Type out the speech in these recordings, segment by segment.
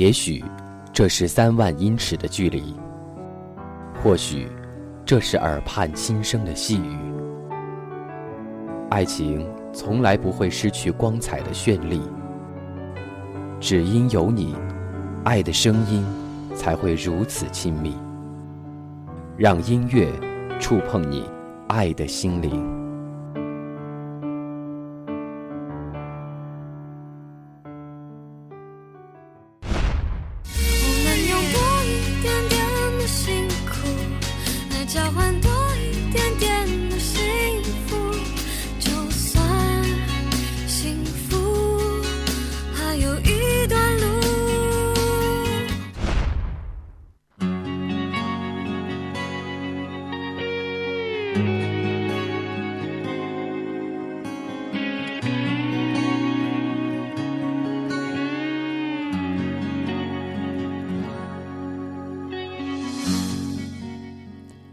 也许这是三万英尺的距离，或许这是耳畔轻声的细语。爱情从来不会失去光彩的绚丽，只因有你，爱的声音才会如此亲密。让音乐触碰你爱的心灵。交换多一点点的幸福就算幸福还有一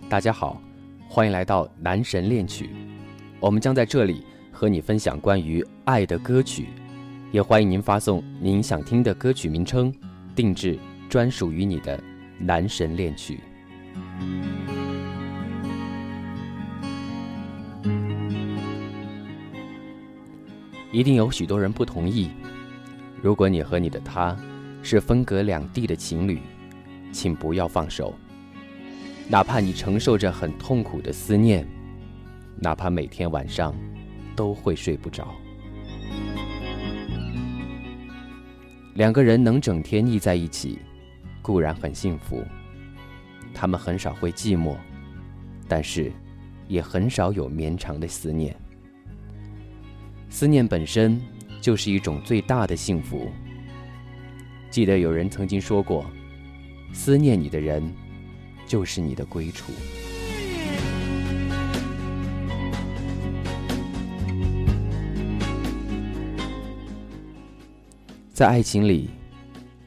大家好，欢迎来到男神恋曲。我们将在这里和你分享关于爱的歌曲，也欢迎您发送您想听的歌曲名称，定制专属于你的男神恋曲。一定有许多人不同意。如果你和你的他是分隔两地的情侣，请不要放手。哪怕你承受着很痛苦的思念，哪怕每天晚上都会睡不着，两个人能整天腻在一起，固然很幸福。他们很少会寂寞，但是也很少有绵长的思念。思念本身就是一种最大的幸福。记得有人曾经说过：“思念你的人。”就是你的归处。在爱情里，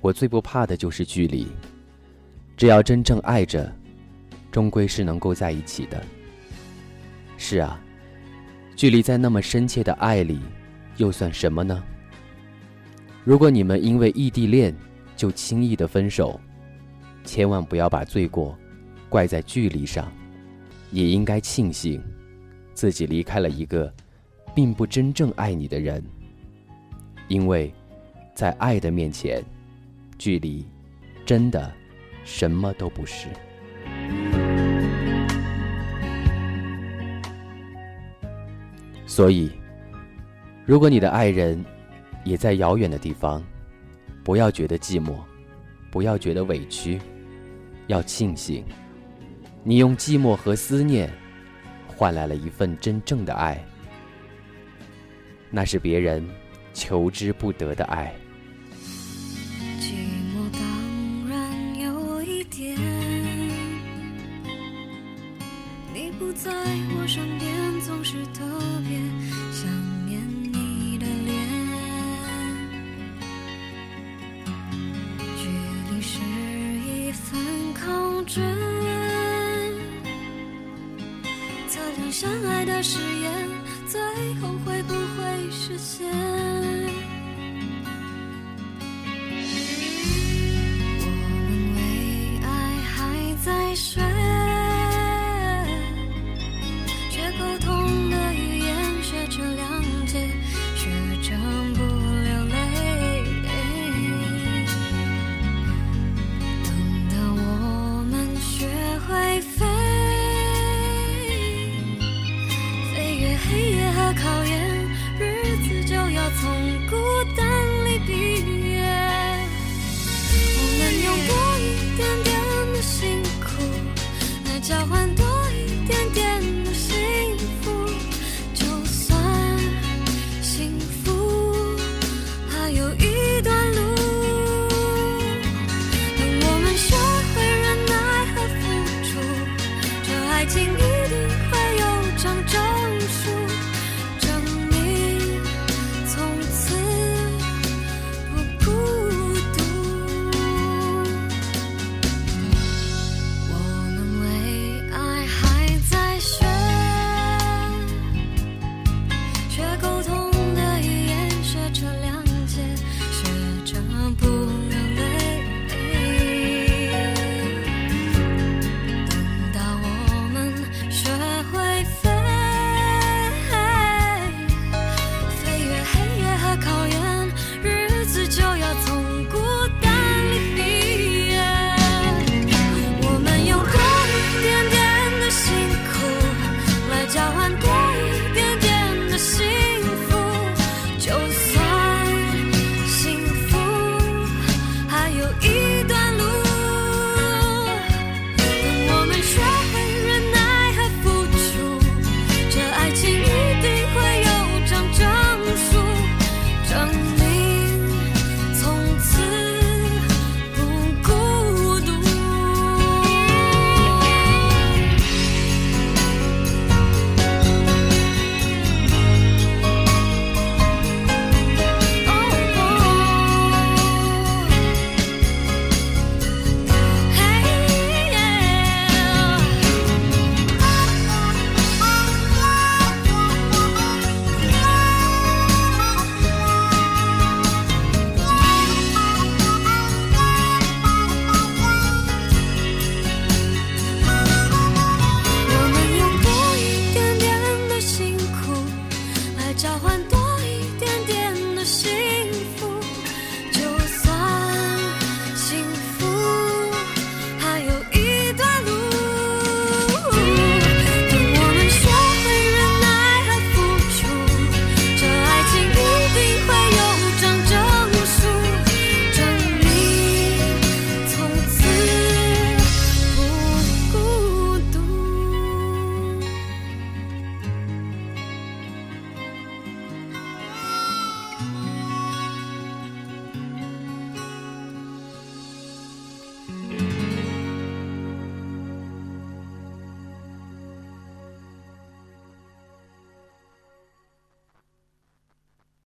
我最不怕的就是距离。只要真正爱着，终归是能够在一起的。是啊，距离在那么深切的爱里，又算什么呢？如果你们因为异地恋就轻易的分手，千万不要把罪过。怪在距离上，也应该庆幸，自己离开了一个并不真正爱你的人。因为，在爱的面前，距离真的什么都不是。所以，如果你的爱人也在遥远的地方，不要觉得寂寞，不要觉得委屈，要庆幸。你用寂寞和思念，换来了一份真正的爱，那是别人求之不得的爱。寂寞当然有一点，你不在我身边，总是特别想念你的脸，距离是一份控制。相爱的誓言，最后会不会实现？